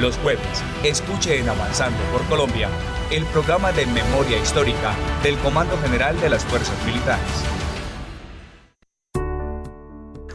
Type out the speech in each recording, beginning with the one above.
Los jueves, escuche en Avanzando por Colombia el programa de memoria histórica del Comando General de las Fuerzas Militares.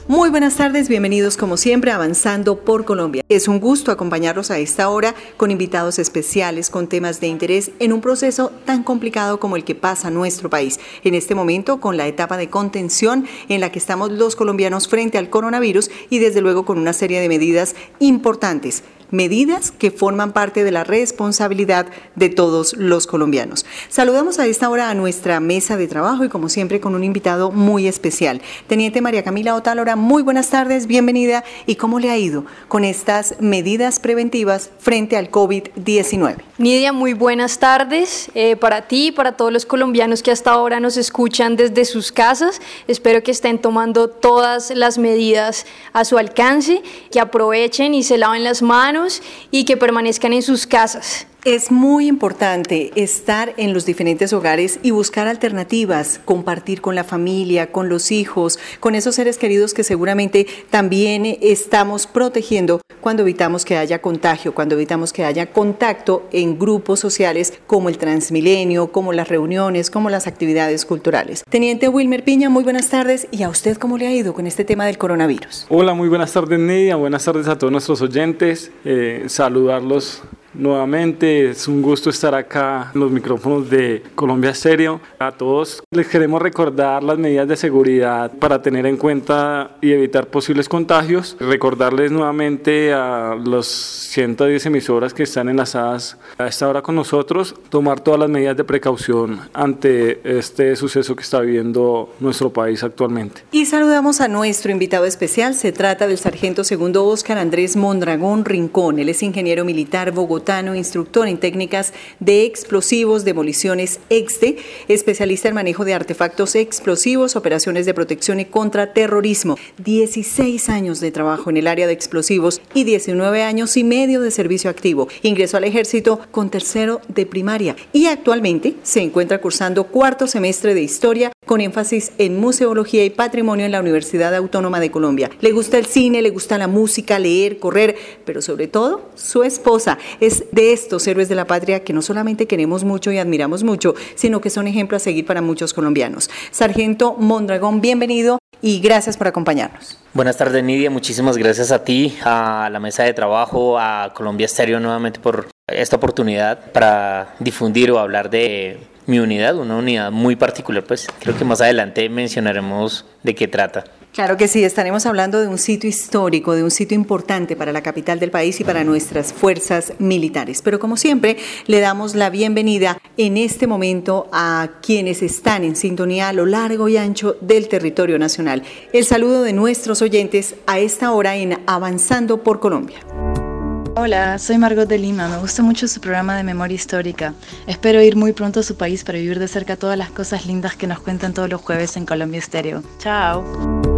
Muy buenas tardes, bienvenidos como siempre a Avanzando por Colombia. Es un gusto acompañarlos a esta hora con invitados especiales, con temas de interés en un proceso tan complicado como el que pasa nuestro país. En este momento, con la etapa de contención en la que estamos los colombianos frente al coronavirus y desde luego con una serie de medidas importantes medidas que forman parte de la responsabilidad de todos los colombianos. Saludamos a esta hora a nuestra mesa de trabajo y como siempre con un invitado muy especial. Teniente María Camila Otálora, muy buenas tardes, bienvenida. ¿Y cómo le ha ido con estas medidas preventivas frente al COVID-19? Nidia, muy buenas tardes eh, para ti y para todos los colombianos que hasta ahora nos escuchan desde sus casas. Espero que estén tomando todas las medidas a su alcance, que aprovechen y se laven las manos y que permanezcan en sus casas. Es muy importante estar en los diferentes hogares y buscar alternativas, compartir con la familia, con los hijos, con esos seres queridos que seguramente también estamos protegiendo cuando evitamos que haya contagio, cuando evitamos que haya contacto en grupos sociales como el Transmilenio, como las reuniones, como las actividades culturales. Teniente Wilmer Piña, muy buenas tardes. ¿Y a usted cómo le ha ido con este tema del coronavirus? Hola, muy buenas tardes, Nidia. Buenas tardes a todos nuestros oyentes. Eh, saludarlos Nuevamente es un gusto estar acá en los micrófonos de Colombia Stereo. A todos les queremos recordar las medidas de seguridad para tener en cuenta y evitar posibles contagios. Recordarles nuevamente a los 110 emisoras que están enlazadas a esta hora con nosotros, tomar todas las medidas de precaución ante este suceso que está viviendo nuestro país actualmente. Y saludamos a nuestro invitado especial. Se trata del sargento segundo Oscar Andrés Mondragón Rincón. Él es ingeniero militar Instructor en técnicas de explosivos, demoliciones EXTE, especialista en manejo de artefactos explosivos, operaciones de protección y contraterrorismo. 16 años de trabajo en el área de explosivos y 19 años y medio de servicio activo. Ingresó al ejército con tercero de primaria y actualmente se encuentra cursando cuarto semestre de historia con énfasis en museología y patrimonio en la Universidad Autónoma de Colombia. Le gusta el cine, le gusta la música, leer, correr, pero sobre todo su esposa es de estos héroes de la patria que no solamente queremos mucho y admiramos mucho, sino que son ejemplo a seguir para muchos colombianos. Sargento Mondragón, bienvenido y gracias por acompañarnos. Buenas tardes, Nidia. Muchísimas gracias a ti, a la mesa de trabajo, a Colombia Estéreo nuevamente por esta oportunidad para difundir o hablar de mi unidad, una unidad muy particular, pues creo que más adelante mencionaremos de qué trata. Claro que sí, estaremos hablando de un sitio histórico, de un sitio importante para la capital del país y para nuestras fuerzas militares. Pero como siempre, le damos la bienvenida en este momento a quienes están en sintonía a lo largo y ancho del territorio nacional. El saludo de nuestros oyentes a esta hora en Avanzando por Colombia. Hola, soy Margot de Lima. Me gusta mucho su programa de memoria histórica. Espero ir muy pronto a su país para vivir de cerca todas las cosas lindas que nos cuentan todos los jueves en Colombia Estéreo. Chao.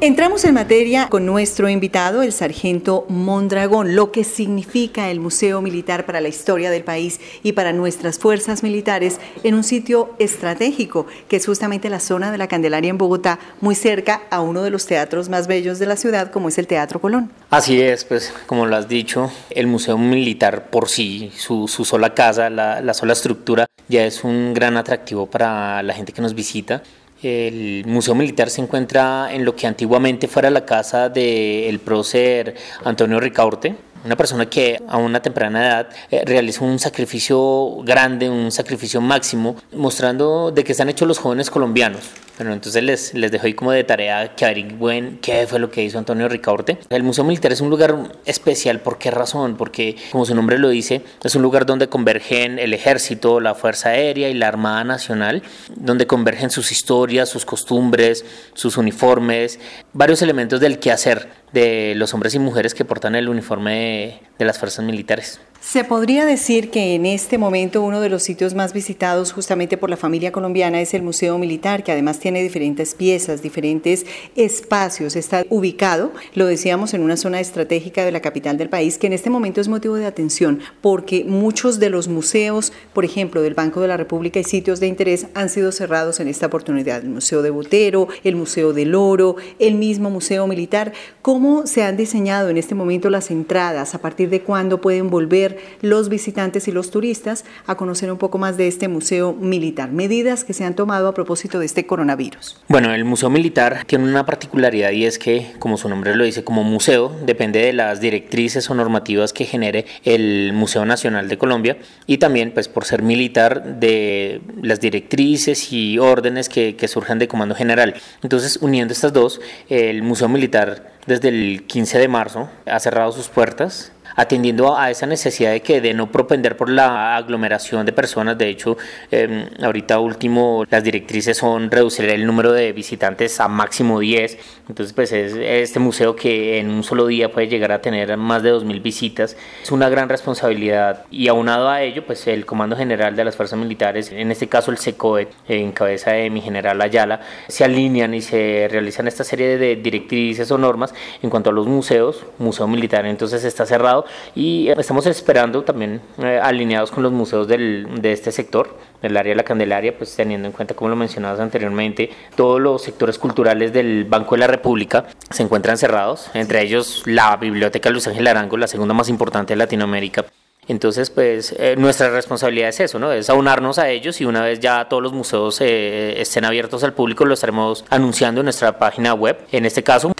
Entramos en materia con nuestro invitado, el sargento Mondragón, lo que significa el Museo Militar para la historia del país y para nuestras fuerzas militares en un sitio estratégico, que es justamente la zona de la Candelaria en Bogotá, muy cerca a uno de los teatros más bellos de la ciudad, como es el Teatro Colón. Así es, pues como lo has dicho, el Museo Militar por sí, su, sola casa, la, la sola estructura, ya es un gran atractivo para la gente que nos visita el Museo Militar se encuentra en lo que antiguamente fuera la casa del prócer Antonio Ricaurte, una persona que a una temprana edad eh, realizó un sacrificio grande, un sacrificio máximo, mostrando de qué están hechos los jóvenes colombianos. Bueno, entonces les, les dejo ahí como de tarea que averigüen qué fue lo que hizo Antonio Ricaurte. El Museo Militar es un lugar especial, ¿por qué razón? Porque, como su nombre lo dice, es un lugar donde convergen el ejército, la Fuerza Aérea y la Armada Nacional, donde convergen sus historias, sus costumbres, sus uniformes, varios elementos del quehacer de los hombres y mujeres que portan el uniforme de, las fuerzas militares. Se podría decir que en este momento uno de los sitios más visitados justamente por la familia colombiana es el Museo Militar, que además tiene diferentes piezas, diferentes espacios. Está ubicado, lo decíamos, en una zona estratégica de la capital del país, que en este momento es motivo de atención porque muchos de los museos, por ejemplo, del Banco de la República y sitios de interés han sido cerrados en esta oportunidad. El Museo de Botero, el Museo del Oro, el mismo Museo Militar. ¿Cómo se han diseñado en este momento las entradas? ¿A partir de cuándo pueden volver? Los visitantes y los turistas a conocer un poco más de este museo militar. Medidas que se han tomado a propósito de este coronavirus. Bueno, el Museo Militar tiene una particularidad y es que, como su nombre lo dice, como museo depende de las directrices o normativas que genere el Museo Nacional de Colombia y también, pues por ser militar, de las directrices y órdenes que, que surjan de Comando General. Entonces, uniendo estas dos, el Museo Militar desde el 15 de marzo ha cerrado sus puertas atendiendo a esa necesidad de que de no propender por la aglomeración de personas. De hecho, em, ahorita último, las directrices son reducir el número de visitantes a máximo 10. Entonces, pues es este museo que en un solo día puede llegar a tener más de 2.000 visitas. Es una gran responsabilidad y aunado a ello, pues el Comando General de las Fuerzas Militares, en este caso el SECOE, en cabeza de mi general Ayala, se alinean y se realizan esta serie de directrices o normas en cuanto a los museos. Museo Militar entonces está cerrado y estamos esperando también eh, alineados con los museos del, de este sector, del área de la Candelaria, pues teniendo en cuenta, como lo mencionabas anteriormente, todos los sectores culturales del Banco de la República se encuentran cerrados, entre ellos la Biblioteca Luis Ángel Arango, la segunda más importante de Latinoamérica. Entonces, pues eh, nuestra responsabilidad es eso, ¿no? Es aunarnos a ellos y una vez ya todos los museos eh, estén abiertos al público, lo estaremos anunciando en nuestra página web. En este caso,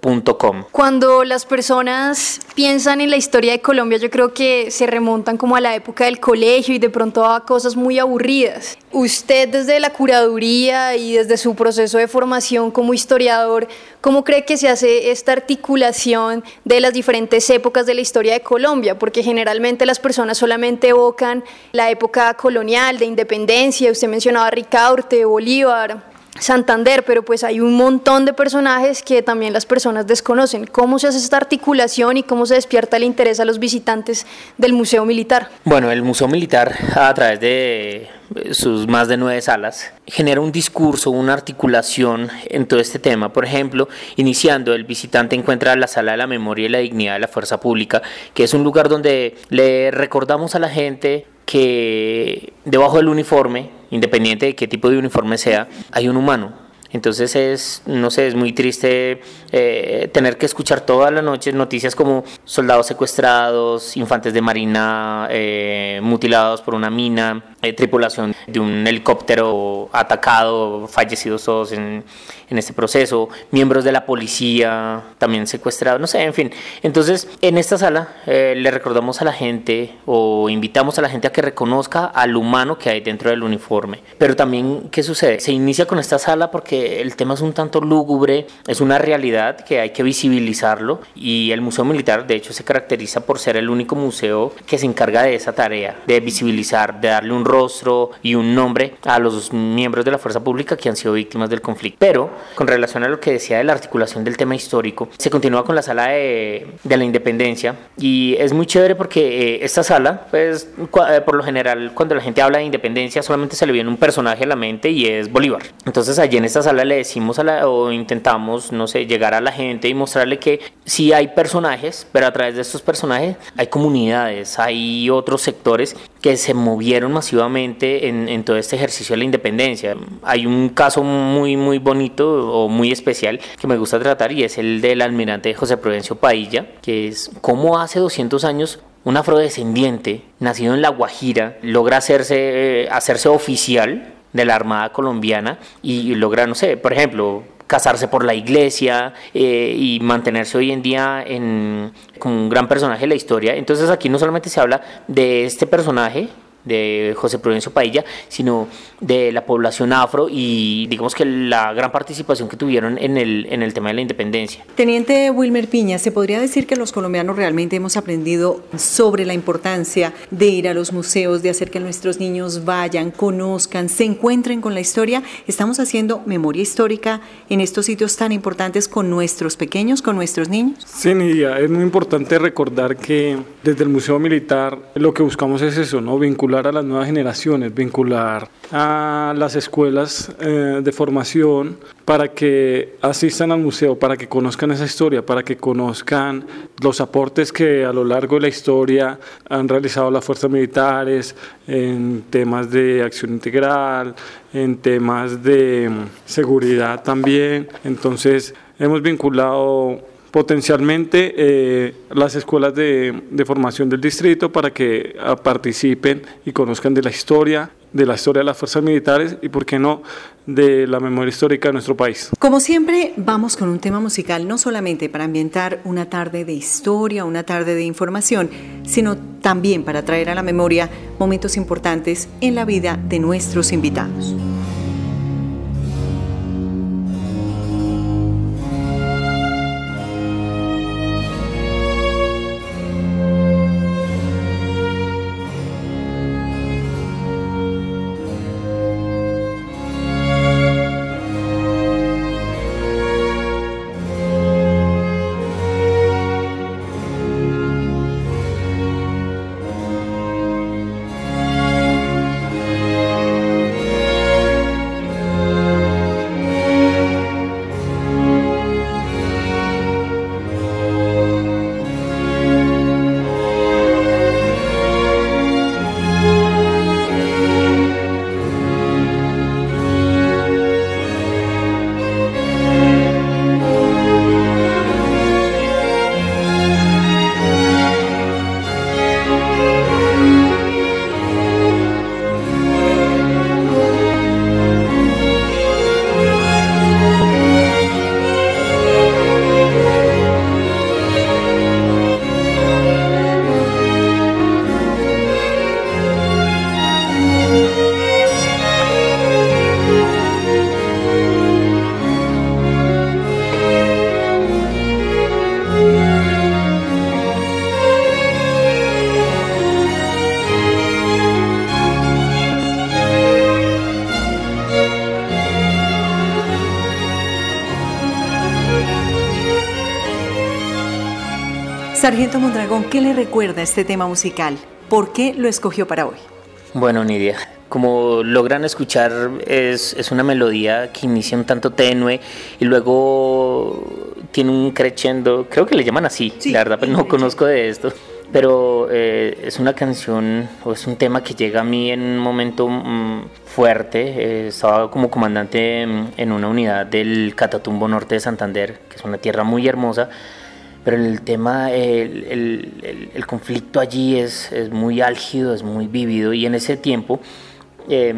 www.museomilitarco cuando las personas piensan en la historia de Colombia, yo creo que se remontan como a la época del colegio y de pronto a cosas muy aburridas. Usted desde la curaduría y desde su proceso de formación como historiador, ¿cómo cree que se hace esta articulación de las diferentes épocas de la historia de Colombia? Porque generalmente las personas solamente evocan la época colonial, de independencia, usted mencionaba a Ricaurte, Bolívar, Santander, pero pues hay un montón de personajes que también las personas desconocen. ¿Cómo se hace esta articulación y cómo se despierta el interés a los visitantes del Museo Militar? Bueno, el Museo Militar, a través de sus más de nueve salas, genera un discurso, una articulación en todo este tema. Por ejemplo, iniciando, el visitante encuentra la Sala de la Memoria y la Dignidad de la Fuerza Pública, que es un lugar donde le recordamos a la gente que debajo del uniforme, independiente de qué tipo de uniforme sea, hay un humano. Entonces es, no sé, es muy triste eh, tener que escuchar todas las noches noticias como soldados secuestrados, infantes de marina eh, mutilados por una mina, eh, tripulación de un helicóptero atacado, fallecidos todos en, en este proceso, miembros de la policía también secuestrados, no sé, en fin. Entonces, en esta sala eh, le recordamos a la gente o invitamos a la gente a que reconozca al humano que hay dentro del uniforme. Pero también, ¿qué sucede? Se inicia con esta sala porque el tema es un tanto lúgubre, es una realidad que hay que visibilizarlo y el Museo Militar, de hecho, se caracteriza por ser el único museo que se encarga de esa tarea, de visibilizar, de darle un rostro y un nombre a los miembros de la fuerza pública que han sido víctimas del conflicto. Pero con relación a lo que decía de la articulación del tema histórico, se continúa con la sala de, la independencia y es muy chévere porque eh, esta sala, pues eh, por lo general cuando la gente habla de independencia solamente se le viene un personaje a la mente y es Bolívar. Entonces allí en esta sala le decimos a o intentamos, no sé, llegar a la gente y mostrarle que sí hay personajes, pero a través de estos personajes hay comunidades, hay otros sectores que se movieron masivamente en, todo este ejercicio de la independencia. Hay un caso muy, muy bonito o muy especial que me gusta tratar y es el del almirante José Prudencio Pailla, que es cómo hace 200 años un afrodescendiente nacido en La Guajira logra hacerse, eh, hacerse oficial de la Armada colombiana y logra, no sé, por ejemplo, casarse por la iglesia eh, y mantenerse hoy en día en, como un gran personaje de la historia. Entonces aquí no solamente se habla de este personaje, de José Prudencio Pailla, sino de la población afro y digamos que la gran participación que tuvieron en el, en el tema de la independencia. Teniente Wilmer Piña, ¿se podría decir que los colombianos realmente hemos aprendido sobre la importancia de ir a los museos, de hacer que nuestros niños vayan, conozcan, se encuentren con la historia? ¿Estamos haciendo memoria histórica en estos sitios tan importantes con nuestros pequeños, con nuestros niños? Sí, Nidia, es muy importante recordar que desde el Museo Militar lo que buscamos es eso, ¿no? Vincular a las nuevas generaciones, vincular a las escuelas eh, de formación para que asistan al museo, para que conozcan esa historia, para que conozcan los aportes que a lo largo de la historia han realizado las fuerzas militares en temas de acción integral, en temas de mm, seguridad también. Entonces, hemos vinculado potencialmente eh, las escuelas de, formación del distrito para que ah, participen y conozcan de la historia, de la historia de las fuerzas militares y, por qué no, de la memoria histórica de nuestro país. Como siempre, vamos con un tema musical, no solamente para ambientar una tarde de historia, una tarde de información, sino también para traer a la memoria momentos importantes en la vida de nuestros invitados. Sargento Mondragón, ¿qué le recuerda este tema musical? ¿Por qué lo escogió para hoy? Bueno, Nidia, como logran escuchar, es, es, una melodía que inicia un tanto tenue y luego tiene un crescendo, creo que le llaman así, la verdad, pues no conozco de esto, pero eh, es una canción o es un tema que llega a mí en un momento mm, fuerte. Eh, estaba como comandante en, en una unidad del Catatumbo Norte de Santander, que es una tierra muy hermosa pero el tema, el, el, conflicto allí es, es, muy álgido, es muy vívido y en ese tiempo eh,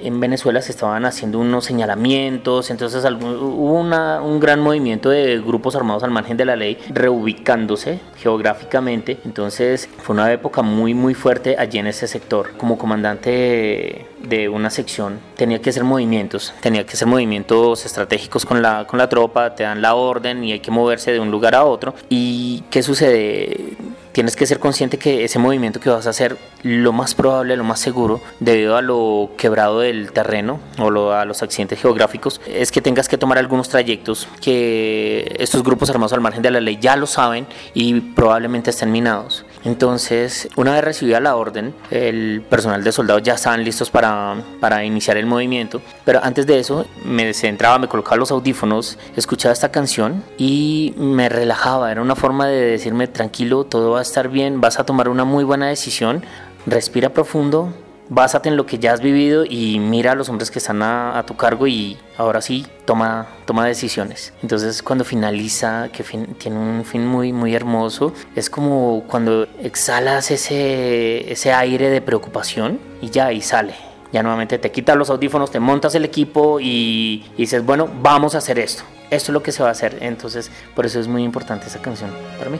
en Venezuela se estaban haciendo unos señalamientos, entonces hubo una, un gran movimiento de grupos armados al margen de la ley reubicándose geográficamente, entonces fue una época muy muy fuerte allí en ese sector. Como comandante de, una sección tenía que hacer movimientos, tenía que hacer movimientos estratégicos con la, con la tropa, te dan la orden y hay que moverse de un lugar a otro. ¿Y qué sucede? Tienes que ser consciente que ese movimiento que vas a hacer, lo más probable, lo más seguro, debido a lo quebrado del terreno o a los accidentes geográficos, es que tengas que tomar algunos trayectos que estos grupos armados al margen de la ley ya lo saben y probablemente estén minados. Entonces, una vez recibida la orden, el personal de soldados ya estaban listos para, para iniciar el movimiento, pero antes de eso me centraba, me colocaba los audífonos, escuchaba esta canción y me relajaba, era una forma de decirme tranquilo, todo va a estar bien, vas a tomar una muy buena decisión, respira profundo, básate en lo que ya has vivido y mira a los hombres que están a, tu cargo y ahora sí toma, toma decisiones. Entonces cuando finaliza, que tiene un fin muy, muy hermoso, es como cuando exhalas ese, ese aire de preocupación y ya, y sale. Ya nuevamente te quitas los audífonos, te montas el equipo y, y dices, bueno, vamos a hacer esto. Esto es lo que se va a hacer. Entonces, por eso es muy importante esa canción para mí.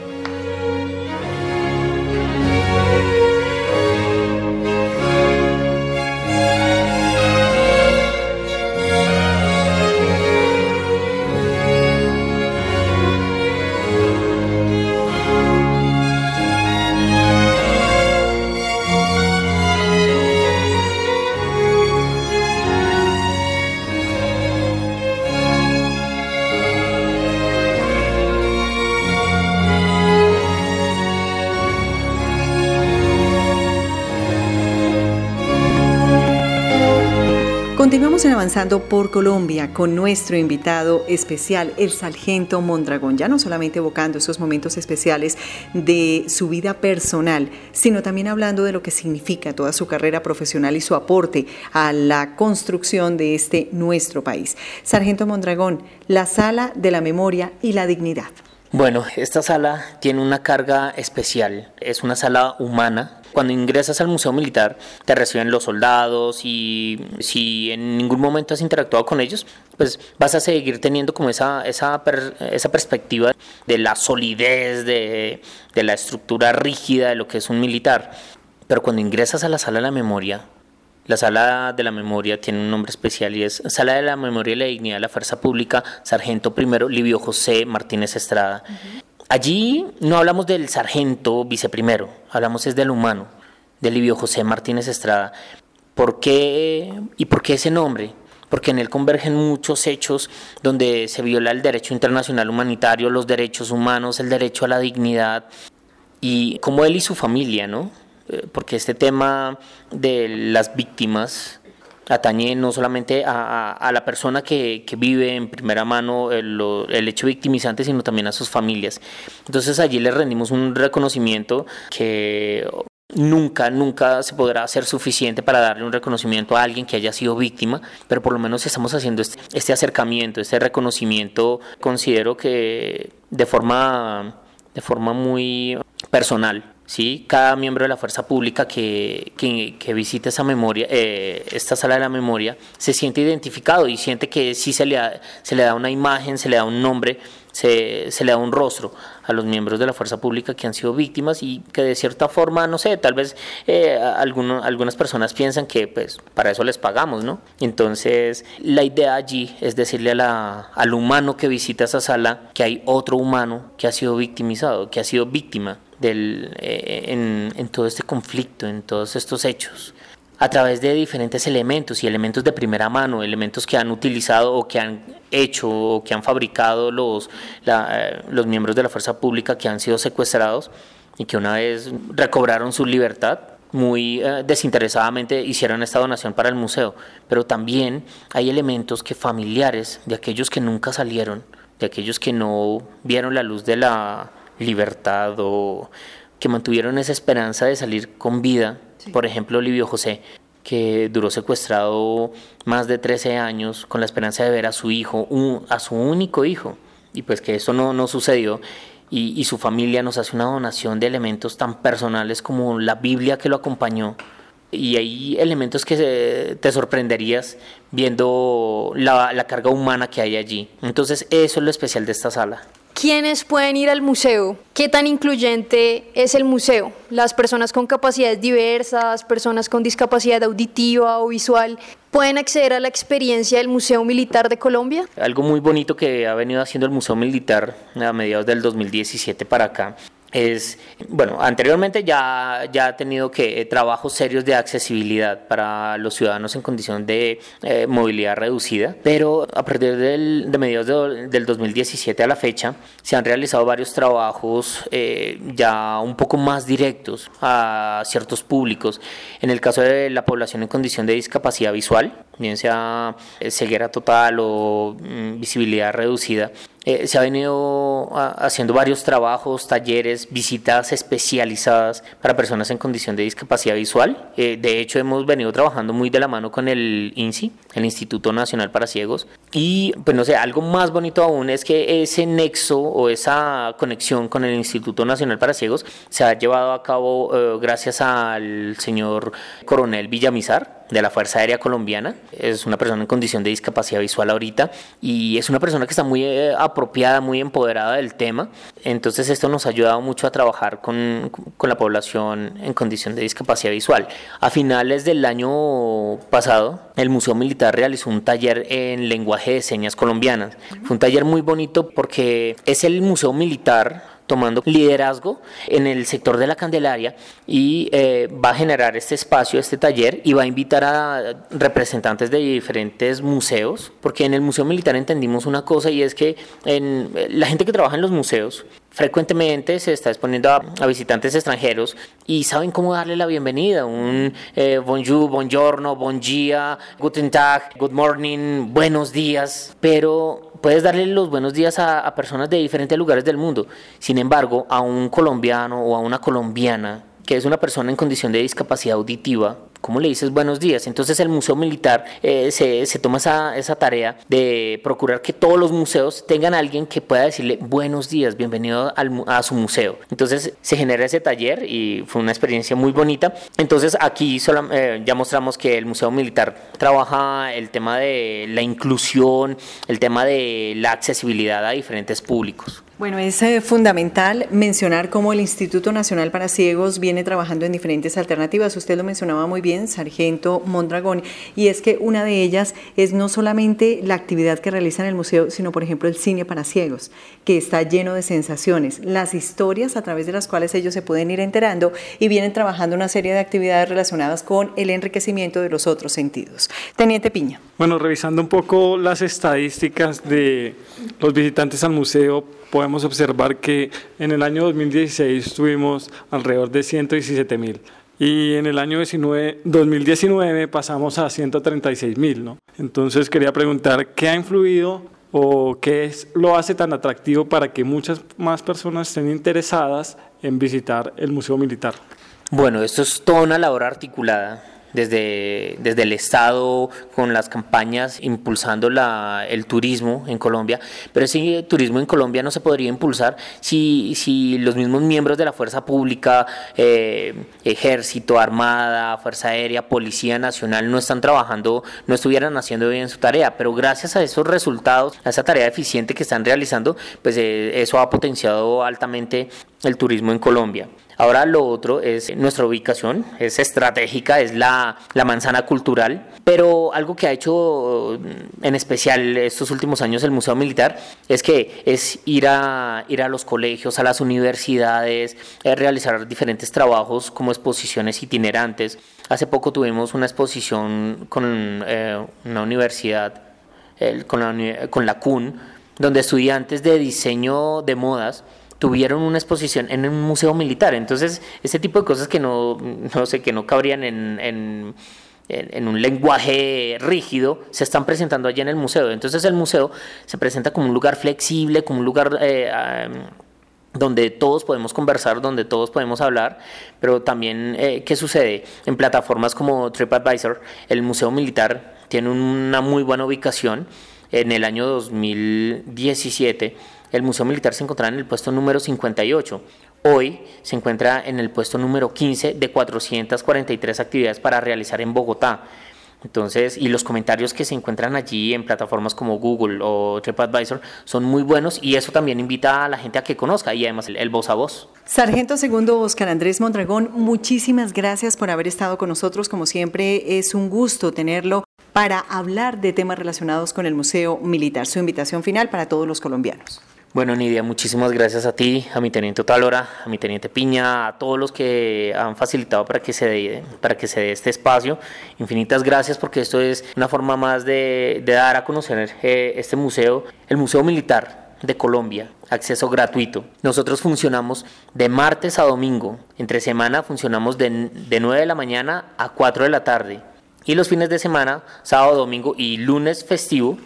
Continuamos en Avanzando por Colombia con nuestro invitado especial, el Sargento Mondragón, ya no solamente evocando esos momentos especiales de su vida personal, sino también hablando de lo que significa toda su carrera profesional y su aporte a la construcción de este nuestro país. Sargento Mondragón, la sala de la memoria y la dignidad. Bueno, esta sala tiene una carga especial, es una sala humana. Cuando ingresas al Museo Militar te reciben los soldados y si en ningún momento has interactuado con ellos, pues vas a seguir teniendo como esa, esa, esa perspectiva de la solidez, de, de la estructura rígida de lo que es un militar. Pero cuando ingresas a la sala de la memoria, la Sala de la Memoria tiene un nombre especial y es Sala de la Memoria y la Dignidad de la Fuerza Pública, Sargento Primero Livio José Martínez Estrada. Allí no hablamos del sargento viceprimero, hablamos es del humano, de Livio José Martínez Estrada. ¿Por qué y por qué ese nombre? Porque en él convergen muchos hechos donde se viola el derecho internacional humanitario, los derechos humanos, el derecho a la dignidad y como él y su familia, ¿no? Eh, porque este tema de las víctimas atañe no solamente a, la persona que, vive en primera mano el, hecho victimizante, sino también a sus familias. Entonces allí le rendimos un reconocimiento que nunca, nunca se podrá hacer suficiente para darle un reconocimiento a alguien que haya sido víctima, pero por lo menos estamos haciendo este, este acercamiento, este reconocimiento, considero que de forma, de forma muy personal ¿sí? Cada miembro de la fuerza pública que, que, visita esa memoria, eh, esta sala de la memoria, se siente identificado y siente que sí se le, da, se le da una imagen, se le da un nombre, se, se, le da un rostro a los miembros de la fuerza pública que han sido víctimas y que de cierta forma, no sé, tal vez eh, algunas personas piensan que pues para eso les pagamos, ¿no? Entonces la idea allí es decirle a la, al humano que visita esa sala que hay otro humano que ha sido victimizado, que ha sido víctima del, eh, en, todo este conflicto, en todos estos hechos a través de diferentes elementos y elementos de primera mano, elementos que han utilizado o que han hecho o que han fabricado los, eh, los miembros de la fuerza pública que han sido secuestrados y que una vez recobraron su libertad, muy eh, desinteresadamente hicieron esta donación para el museo. Pero también hay elementos que familiares de aquellos que nunca salieron, de aquellos que no vieron la luz de la libertad o que mantuvieron esa esperanza de salir con vida. Por ejemplo, Livio José, que duró secuestrado más de 13 años con la esperanza de ver a su hijo, a su único hijo, y pues que eso no, no sucedió. Y, y, su familia nos hace una donación de elementos tan personales como la Biblia que lo acompañó. Y hay elementos que te sorprenderías viendo la, la carga humana que hay allí. Entonces eso es lo especial de esta sala. ¿Quiénes pueden ir al museo? ¿Qué tan incluyente es el museo? Las personas con capacidades diversas, personas con discapacidad auditiva o visual, ¿pueden acceder a la experiencia del Museo Militar de Colombia? Algo muy bonito que ha venido haciendo el Museo Militar a mediados del 2017 para acá es, bueno, anteriormente ya, ya ha tenido que eh, trabajos serios de accesibilidad para los ciudadanos en condición de eh, movilidad reducida, pero a partir del, de mediados del 2017 a la fecha se han realizado varios trabajos eh, ya un poco más directos a ciertos públicos. En el caso de la población en condición de discapacidad visual, bien sea ceguera total o mm, visibilidad reducida, eh, se ha venido ah, haciendo varios trabajos, talleres, visitas especializadas para personas en condición de discapacidad visual. Eh, de hecho, hemos venido trabajando muy de la mano con el INSI, el Instituto Nacional para Ciegos. Y, pues no sé, algo más bonito aún es que ese nexo o esa conexión con el Instituto Nacional para Ciegos se ha llevado a cabo eh, gracias al señor coronel Villamizar de la Fuerza Aérea Colombiana. Es una persona en condición de discapacidad visual ahorita y es una persona que está muy eh, apropiada, muy empoderada del tema. Entonces esto nos ha ayudado mucho a trabajar con, con, la población en condición de discapacidad visual. A finales del año pasado, el Museo Militar realizó un taller en lenguaje de señas colombianas. Fue un taller muy bonito porque es el Museo Militar tomando liderazgo en el sector de la Candelaria y eh, va a generar este espacio, este taller y va a invitar a representantes de diferentes museos, porque en el Museo Militar entendimos una cosa y es que en, la gente que trabaja en los museos frecuentemente se está exponiendo a, visitantes extranjeros y saben cómo darle la bienvenida, un eh, bonjour, buongiorno, bon dia, guten tag, good morning, buenos días, pero puedes darle los buenos días a, personas de diferentes lugares del mundo. Sin embargo, a un colombiano o a una colombiana que es una persona en condición de discapacidad auditiva, ¿cómo le dices buenos días? Entonces el Museo Militar eh, se, se, toma esa, esa, tarea de procurar que todos los museos tengan a alguien que pueda decirle buenos días, bienvenido al, a su museo. Entonces se genera ese taller y fue una experiencia muy bonita. Entonces aquí solo, eh, ya mostramos que el Museo Militar trabaja el tema de la inclusión, el tema de la accesibilidad a diferentes públicos. Bueno, es eh, fundamental mencionar cómo el Instituto Nacional para Ciegos viene trabajando en diferentes alternativas. Usted lo mencionaba muy bien, Sargento Mondragón, y es que una de ellas es no solamente la actividad que realiza en el museo, sino por ejemplo el cine para ciegos, que está lleno de sensaciones, las historias a través de las cuales ellos se pueden ir enterando y vienen trabajando una serie de actividades relacionadas con el enriquecimiento de los otros sentidos. Teniente Piña. Bueno, revisando un poco las estadísticas de los visitantes al museo, podemos observar que en el año 2016 tuvimos alrededor de 117 mil y en el año 2019 pasamos a 136 mil. ¿no? Entonces quería preguntar qué ha influido o qué es, lo hace tan atractivo para que muchas más personas estén interesadas en visitar el Museo Militar. Bueno, esto es toda una labor articulada desde, desde el Estado con las campañas impulsando la, el turismo en Colombia, pero ese turismo en Colombia no se podría impulsar si, si los mismos miembros de la fuerza pública, eh, ejército, armada, fuerza aérea, policía nacional no están trabajando, no estuvieran haciendo bien su tarea, pero gracias a esos resultados, a esa tarea eficiente que están realizando, pues eh, eso ha potenciado altamente el turismo en Colombia. Ahora lo otro es nuestra ubicación, es estratégica, es la, la, manzana cultural, pero algo que ha hecho en especial estos últimos años el Museo Militar es que es ir a, ir a los colegios, a las universidades, eh, realizar diferentes trabajos como exposiciones itinerantes. Hace poco tuvimos una exposición con eh, una universidad, con, la, con la CUN, donde estudiantes de diseño de modas tuvieron una exposición en un museo militar. Entonces, ese tipo de cosas que no, no sé, que no cabrían en, en, en, un lenguaje rígido, se están presentando allí en el museo. Entonces, el museo se presenta como un lugar flexible, como un lugar... Eh, donde todos podemos conversar, donde todos podemos hablar, pero también, eh, ¿qué sucede? En plataformas como TripAdvisor, el Museo Militar tiene una muy buena ubicación. En el año 2017 el Museo Militar se encontraba en el puesto número 58. Hoy se encuentra en el puesto número 15 de 443 actividades para realizar en Bogotá. Entonces, y los comentarios que se encuentran allí en plataformas como Google o TripAdvisor son muy buenos y eso también invita a la gente a que conozca y además el, voz a voz. Sargento Segundo Oscar Andrés Mondragón, muchísimas gracias por haber estado con nosotros. Como siempre, es un gusto tenerlo para hablar de temas relacionados con el Museo Militar. Su invitación final para todos los colombianos. Bueno, Nidia, muchísimas gracias a ti, a mi teniente Otalora, a mi teniente Piña, a todos los que han facilitado para que se dé, para que se dé este espacio. Infinitas gracias porque esto es una forma más de, dar a conocer eh, este museo, el Museo Militar de Colombia, acceso gratuito. Nosotros funcionamos de martes a domingo, entre semana funcionamos de, de 9 de la mañana a 4 de la tarde y los fines de semana, sábado, domingo y lunes festivo,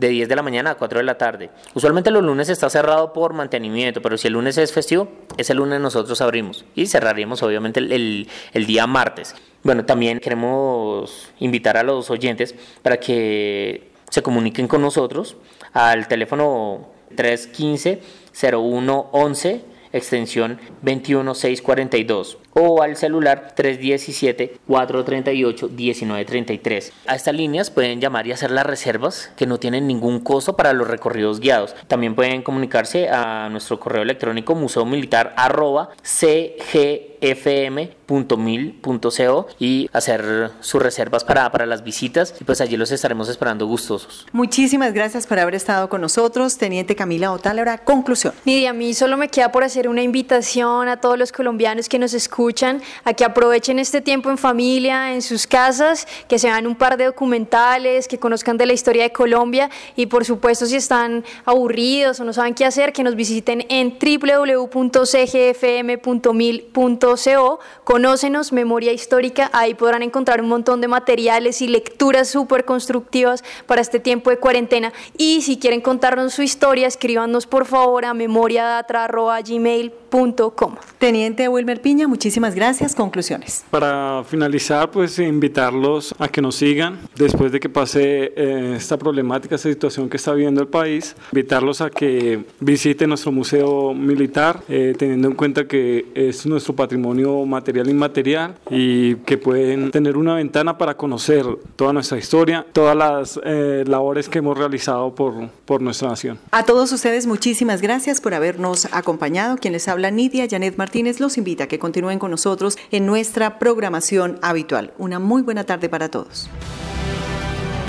de 10 de la mañana a 4 de la tarde. Usualmente los lunes está cerrado por mantenimiento, pero si el lunes es festivo, ese lunes nosotros abrimos y cerraríamos obviamente el, el, día martes. Bueno, también queremos invitar a los oyentes para que se comuniquen con nosotros al teléfono 315 0111 extensión 21642 o al celular 317-438-1933. A estas líneas pueden llamar y hacer las reservas que no tienen ningún costo para los recorridos guiados. También pueden comunicarse a nuestro correo electrónico museomilitar arroba cg cgfm.mil.co y hacer sus reservas para, para las visitas y pues allí los estaremos esperando gustosos. Muchísimas gracias por haber estado con nosotros, Teniente Camila Otálora. Conclusión. Nidia, a mí solo me queda por hacer una invitación a todos los colombianos que nos escuchan a que aprovechen este tiempo en familia, en sus casas, que se vean un par de documentales, que conozcan de la historia de Colombia y por supuesto si están aburridos o no saben qué hacer, que nos visiten en www.cgfm.mil.co. Conócenos, Memoria Histórica, ahí podrán encontrar un montón de materiales y lecturas súper constructivas para este tiempo de cuarentena. Y si quieren contarnos su historia, escríbanos por favor a memoriadatra.gmail.com. Teniente Wilmer Piña, muchísimas gracias. Conclusiones. Para finalizar, pues invitarlos a que nos sigan después de que pase eh, esta problemática, esta situación que está viviendo el país, invitarlos a que visiten nuestro museo militar, eh, teniendo en cuenta que es nuestro patrimonio material e inmaterial y que pueden tener una ventana para conocer toda nuestra historia, todas las eh, labores que hemos realizado por, por nuestra nación. A todos ustedes, muchísimas gracias por habernos acompañado. Quien les habla, Nidia Janet Martínez, los invita a que continúen con nosotros en nuestra programación habitual. Una muy buena tarde para todos.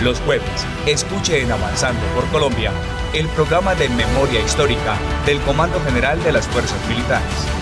Los jueves, escuche en Avanzando por Colombia el programa de memoria histórica del Comando General de las Fuerzas Militares.